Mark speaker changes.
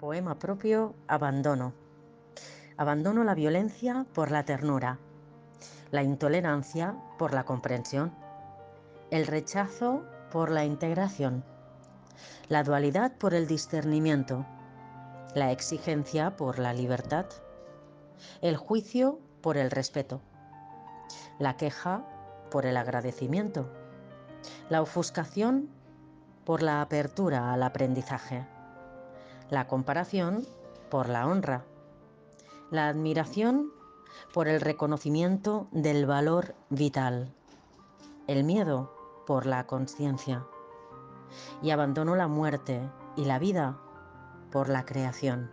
Speaker 1: Poema propio Abandono. Abandono la violencia por la ternura, la intolerancia por la comprensión, el rechazo por la integración, la dualidad por el discernimiento, la exigencia por la libertad, el juicio por el respeto, la queja por el agradecimiento, la ofuscación por la apertura al aprendizaje la comparación por la honra, la admiración por el reconocimiento del valor vital, el miedo por la conciencia y abandono la muerte y la vida por la creación.